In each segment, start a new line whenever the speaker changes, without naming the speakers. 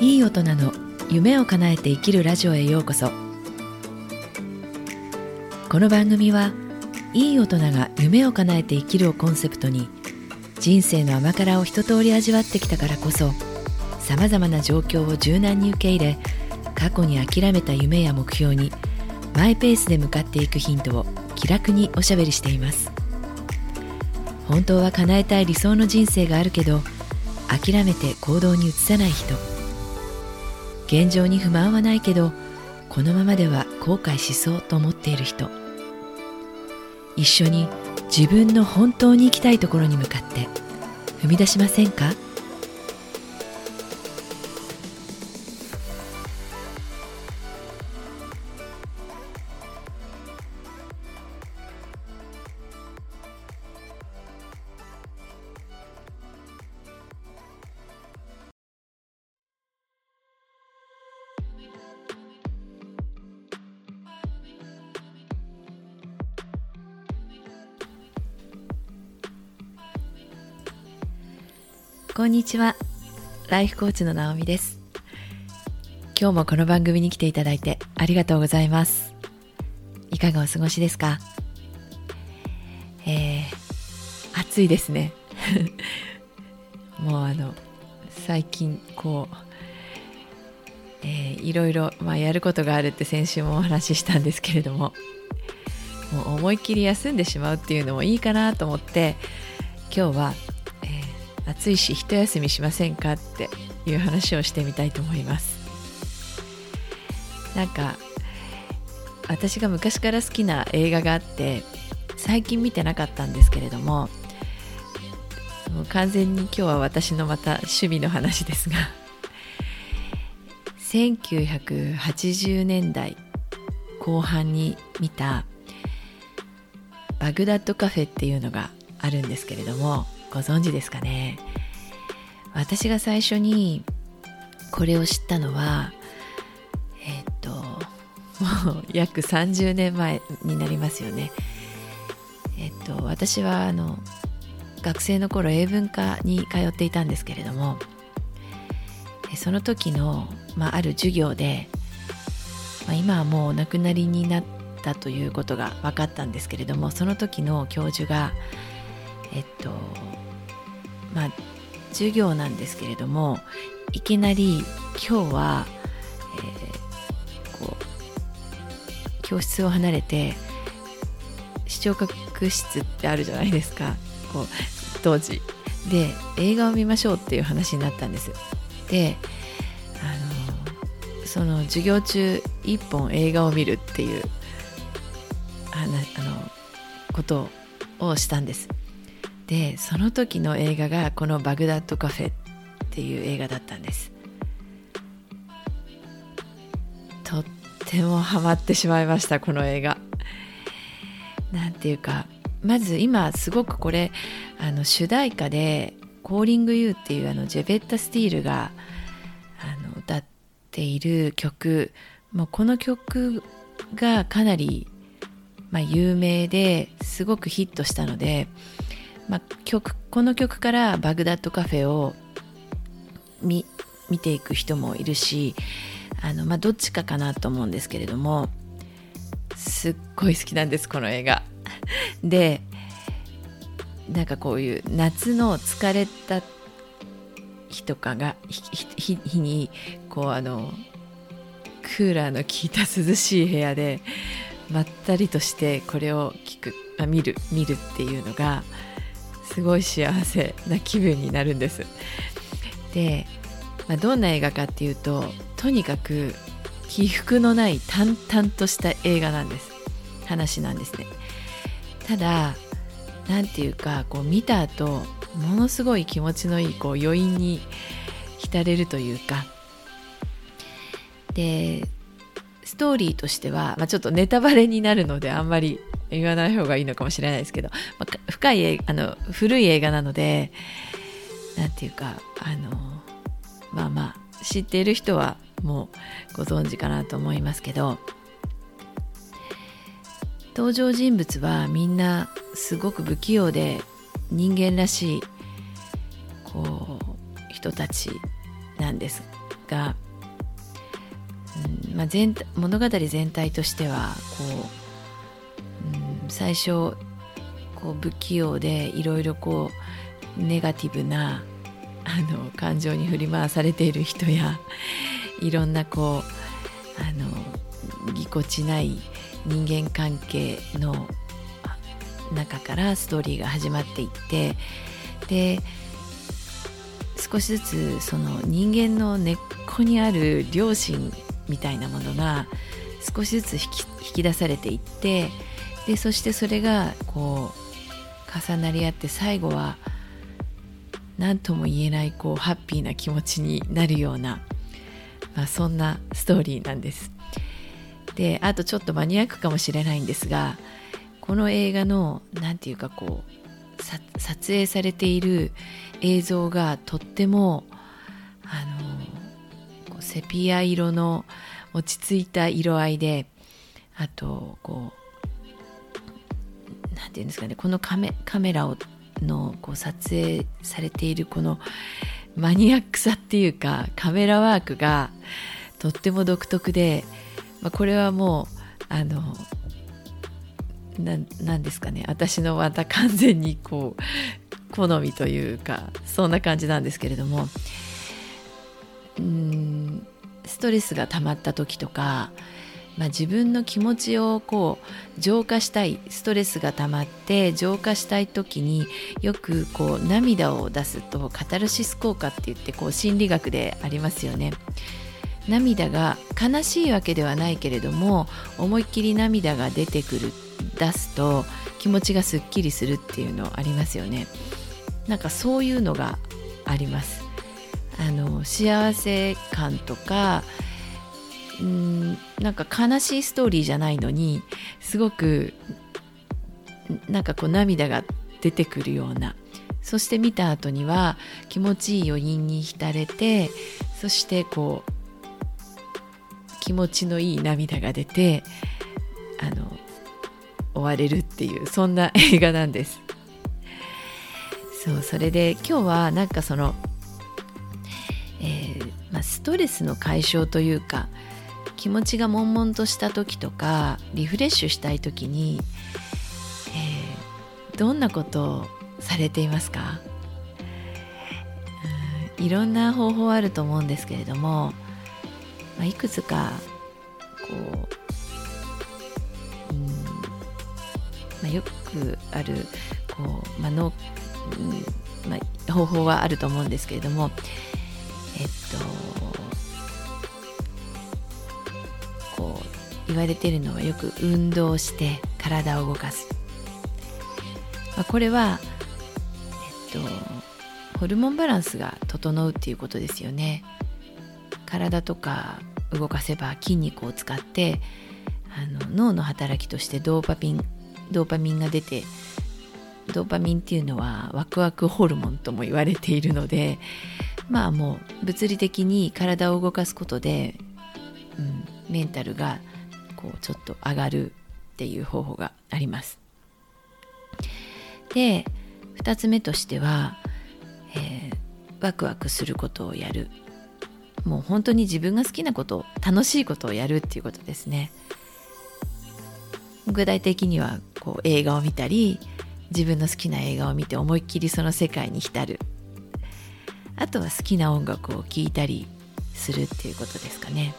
いい大人の夢を叶えて生きるラジオへようこそ。この番組はいい大人が夢を叶えて生きるをコンセプトに人生の甘辛を一通り味わってきたからこそさまざまな状況を柔軟に受け入れ過去に諦めた夢や目標にマイペースで向かっていくヒントを気楽におしゃべりしています。本当は叶えたい理想の人生があるけど諦めて行動に移さない人。現状に不満はないけどこのままでは後悔しそうと思っている人。一緒に自分の本当に行きたいところに向かって踏み出しませんか？こんにちは。ライフコーチの直美です。今日もこの番組に来ていただいてありがとうございます。いかがお過ごしですか？えー、暑いですね。もうあの最近こうえー、いろいろ、まあ、やることがあるって先週もお話ししたんですけれどももう思いっきり休んでしまうっていうのもいいかなと思って今日は暑いし一休みしませんかっていう話をしてみたいと思います。なんか私が昔から好きな映画があって最近見てなかったんですけれども完全に今日は私のまた趣味の話ですが 1980年代後半に見たバグダッドカフェっていうのがあるんですけれどもご存知ですかね？私が最初にこれを知ったのはえっ、ともう約30年前になりますよね。えっ、と私はあの学生の頃英文科に通っていたんですけれどもその時の、まあ、ある授業で、まあ、今はもうお亡くなりになったということが分かったんですけれどもその時の教授がえっとまあ、授業なんですけれどもいきなり今日は、えー、こう教室を離れて視聴覚室ってあるじゃないですか。こう当時。で映画を見ましょうっていう話になったんです。であのその授業中一本映画を見るっていうあのことをしたんです。でその時の映画がこの「バグダッドカフェ」っていう映画だったんです。とってもハマってしまいましたこの映画。なんていうかまず今すごくこれあの主題歌で「コーリング・ユー」っていうあのジェベッタ・スティールがあの歌っている曲。もうこの曲がかなり、まあ、有名ですごくヒットしたのでまあ、曲この曲からバグダッドカフェを見見ていく人もいるしあの、まあ、どっちかかなと思うんですけれどもすっごい好きなんですこの映画。でなんかこういう夏の疲れた日とかが日にこうあのクーラーの効いた涼しい部屋でまったりとしてこれを聞くあ見る見るっていうのがすごい幸せな気分になるんです。で、まあ、どんな映画かっていうととにかく起伏のない淡々とした映画なんです。話なんですね。ただ何て言うかこう見た後ものすごい気持ちのいいこう余韻に浸れるというか。でストーリーとしては、まあ、ちょっとネタバレになるのであんまり言わない方がいいのかもしれないですけど、まあ、深いあの古い映画なので何て言うかあのまあまあ知っている人はもうご存知かなと思いますけど登場人物はみんなすごく不器用で人間らしいこう人たちなんですが、まあ、全物語全体としてはこう、うん、最初こう不器用でいろいろこうネガティブなあの感情に振り回されている人やいろんなこうあのぎこちない人間関係の中からストーリーが始まっていってで少しずつその人間の根っこにある良心みたいなものが少しずつ引き引き出されていってでそしてそれがこう重なり合って最後は何とも言えないこうハッピーな気持ちになるような、まあ、そんなストーリーなんです。であとちょっとマニアックかもしれないんですがこの映画の何て言うかこう撮影されている映像がとってもセピア色の落ち着いた色合いであとこう何て言うんですかねこのカメカメラをのこう撮影されているこのマニアックさっていうかカメラワークがとっても独特で、まあ、これはもうあのなんですかね私のまた完全にこう好みというかそんな感じなんですけれどもうんストレスが溜まった時とかまあ、自分の気持ちをこう浄化したいストレスが溜まって浄化したい時によくこう涙を出すとカタルシス効果って言ってこう心理学でありますよね。涙が悲しいわけではないけれども思いっきり涙が出てくる出すと気持ちがすっきりするっていうのありますよね。なんかそういうのがあります。あの幸せ感とかうんなんか悲しいストーリーじゃないのにすごくなんかこう涙が出てくるような。そして見た後には気持ちいい余韻に浸れてそしてこう気持ちのいい涙が出てあの終われるっていうそんな映画なんです。そうそれで今日はなんかその、トレスの解消というか気持ちが悶々とした時とかリフレッシュしたい時に、えー、どんなことをされていますか？いろんな方法あると思うんですけれども、まあ、いくつかこう、うんまあ、よくあるこう、まあのうんまあ、方法はあると思うんですけれどもえっと言われているのはよく運動して体を動かす、まあ、これは、えっと、ホルモンバランスが整うっていうことですよね。体とか動かせば筋肉を使ってあの脳の働きとしてドーパミンドーパミンが出てドーパミンっていうのはワクワクホルモンとも言われているのでまあもう物理的に体を動かすことで、うん、メンタルがこうちょっと上がるっていう方法があります。で2つ目としては、えー、ワクワクすることをやるもう本当に自分が好きなこと楽しいことをやるっていうことですね。具体的にはこう映画を見たり自分の好きな映画を見て思いっきりその世界に浸るあとは好きな音楽を聴いたりするっていうことですかね。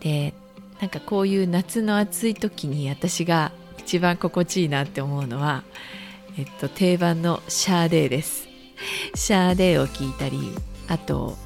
でなんかこういう夏の暑い時に私が一番心地いいなって思うのは、えっと、定番のシャーデーです。シャーデーを聞いたりあと、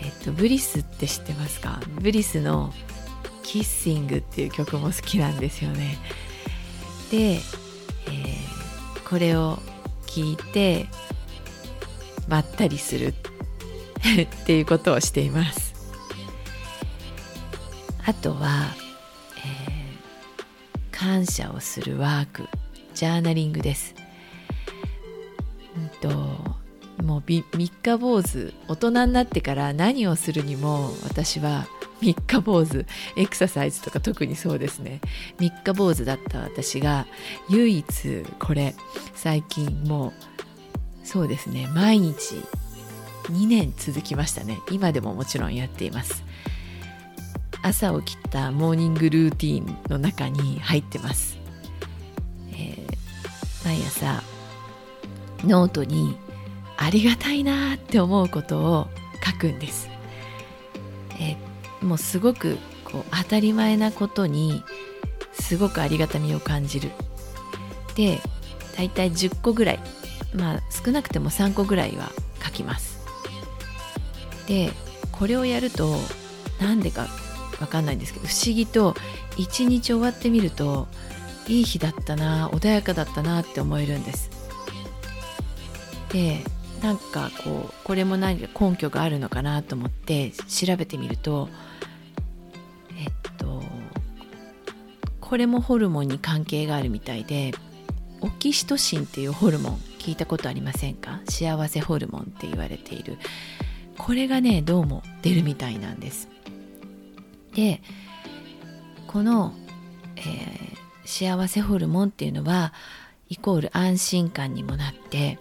えっと、 Bliss って知ってますか？ Bliss の「Kissing」っていう曲も好きなんですよね。で、えー、これを聞いてまったりするっていうことをしています。あとは、えー、感謝をするワークジャーナリングです。うんともう三日坊主大人になってから何をするにも私は三日坊主エクササイズとか特にそうですね。三日坊主だった私が唯一これ最近もうそうですね毎日2年続きましたね。今でももちろんやっています。朝起きたモーニングルーティンの中に入ってます、えー、毎朝ノートにありがたいなって思うことを書くんです、えー、もうすごくこう当たり前なことにすごくありがたみを感じる。でだいたい10個ぐらいまあ少なくても3個ぐらいは書きます。でこれをやるとなんでかわかんないんですけど不思議と一日終わってみるといい日だったな穏やかだったなって思えるんです。でなんかこうこれも何か根拠があるのかなと思って調べてみるとえっとこれもホルモンに関係があるみたいでオキシトシンっていうホルモン聞いたことありませんか？幸せホルモンって言われている。これがねどうも出るみたいなんです。でこの、えー、幸せホルモンっていうのはイコール安心感にもなって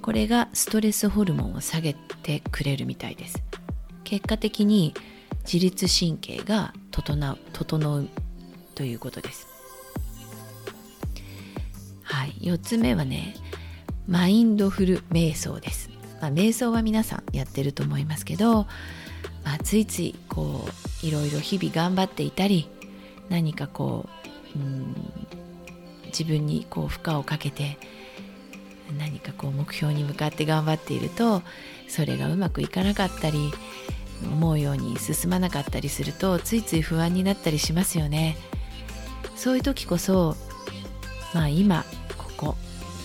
これがストレスホルモンを下げてくれるみたいです。結果的に自律神経が整う整うということです。はい。4つ目はねマインドフル瞑想です、まあ、瞑想は皆さんやってると思いますけど、まあ、ついついこういろいろ日々頑張っていたり何かこううん自分にこう負荷をかけて何かこう目標に向かって頑張っているとそれがうまくいかなかったり思うように進まなかったりするとついつい不安になったりしますよね。そういう時こそまあ今ここ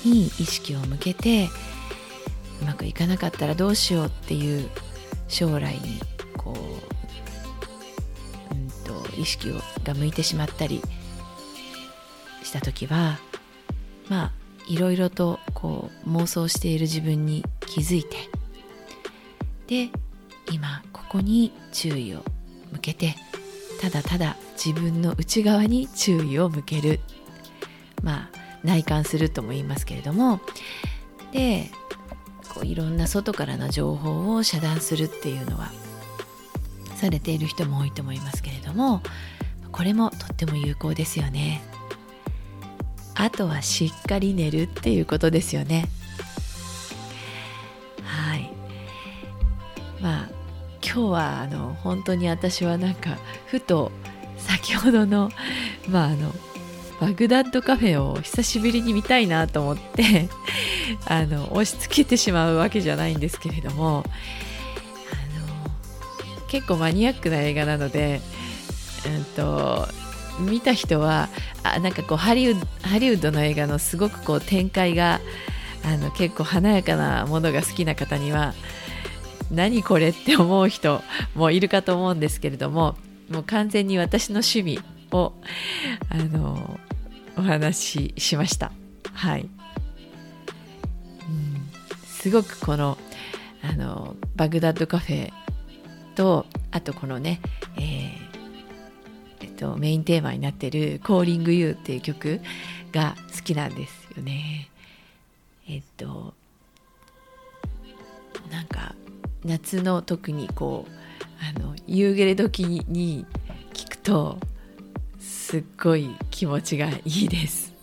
に意識を向けてうまくいかなかったらどうしようっていう将来に意識をが向いてしまったりした時はまあいろいろとこう妄想している自分に気づいてで今ここに注意を向けてただただ自分の内側に注意を向ける。まあ内観するとも言いますけれどもでこういろんな外からの情報を遮断するっていうのはされている人も多いと思いますけれどもこれもとっても有効ですよね。あとはしっかり寝るっていうことですよね。はい。まあ今日はあの本当に私はなんかふと先ほどのまああのバグダッドカフェを久しぶりに見たいなと思って あの押し付けてしまうわけじゃないんですけれどもあの結構マニアックな映画なので、うんと、見た人はあなんかこうハリウッドの映画のすごくこう展開があの結構華やかなものが好きな方には何これって思う人もいるかと思うんですけれどももう完全に私の趣味をあのお話ししました。はい、うん、すごくこのあのバグダッドカフェとあとこのね、えーえっと、メインテーマになってる「コーリング・ユー」っていう曲が好きなんですよね。えっとなんか夏の特にこうあの夕暮れ時に聞くとすっごい気持ちがいいです。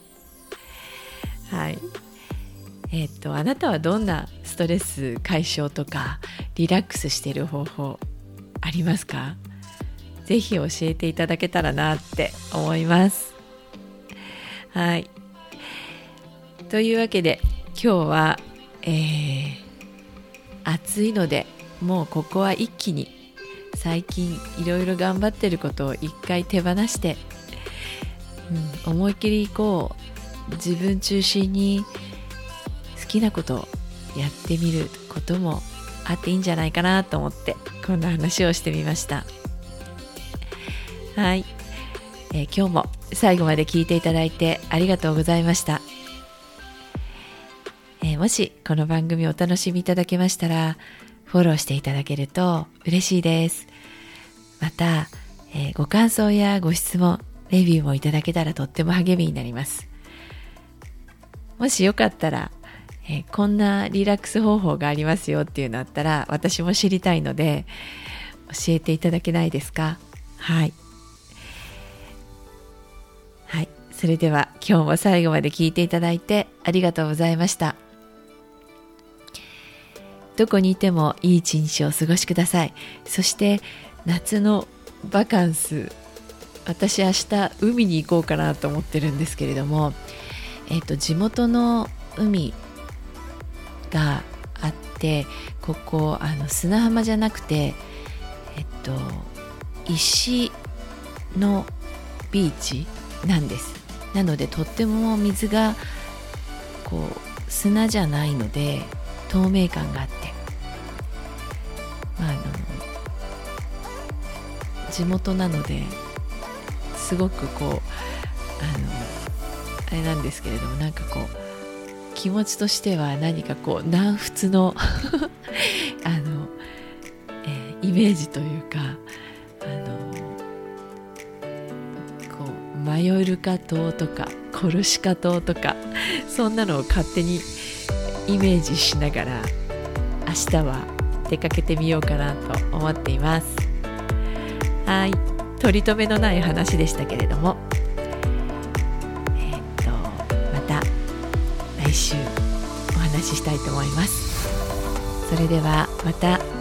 はい。えっ、とあなたはどんなストレス解消とかリラックスしてる方法ありますか？ぜひ教えていただけたらなって思います。はい。というわけで今日は、えー、暑いのでもうここは一気に最近いろいろ頑張ってることを一回手放してうん、思いっきりこう自分中心に好きなことをやってみることもあっていいんじゃないかなと思ってこんな話をしてみました。はい、えー、今日も最後まで聞いていただいてありがとうございました、えー、もしこの番組お楽しみいただけましたらフォローしていただけると嬉しいです。また、えー、ご感想やご質問レビューもいただけたらとっても励みになります。もしよかったら、えー、こんなリラックス方法がありますよっていうのあったら私も知りたいので教えていただけないですか？はい。それでは今日も最後まで聞いていただいてありがとうございました。どこにいてもいい一日をお過ごしください。そして夏のバカンス私明日海に行こうかなと思ってるんですけれども、えーと、地元の海があってここあの砂浜じゃなくてえっと石のビーチなんです。なのでとっても水がこう砂じゃないので透明感があって、まあ、あの地元なのですごくこうあのあれなんですけれどもなんかこう気持ちとしては何かこう南仏の あの、えー、イメージというかあのマヨルカ島とかコルシカ島とかそんなのを勝手にイメージしながら明日は出かけてみようかなと思っています。はい。取り留めのない話でしたけれども。えー、っとまた来週お話ししたいと思います。それではまた。